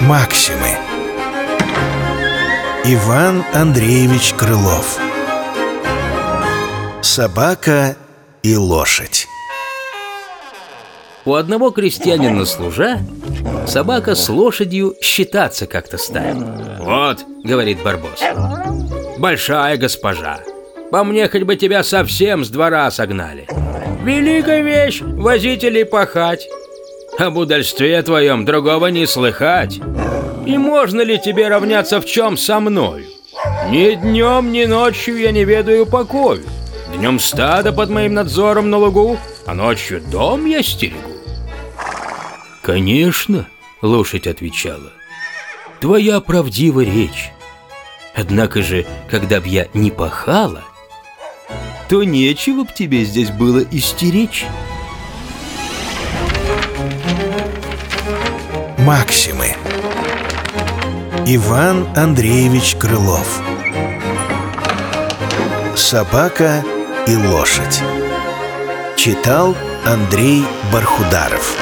Максимы. Иван Андреевич Крылов. Собака и лошадь. У одного крестьянина-служа собака с лошадью считаться как-то стала Вот, говорит Барбос. «Большая госпожа, по мне хоть бы тебя совсем с двора согнали. Великая вещь возителей пахать. Об удальстве твоем другого не слыхать. И можно ли тебе равняться в чем со мною? Ни днем, ни ночью я не ведаю покою. Днем стадо под моим надзором на лугу, а ночью дом я стерегу. Конечно, лошадь отвечала. Твоя правдива речь. Однако же, когда б я не пахала, то нечего б тебе здесь было истеречь. Максимы. Иван Андреевич Крылов. Собака и лошадь Читал Андрей Бархударов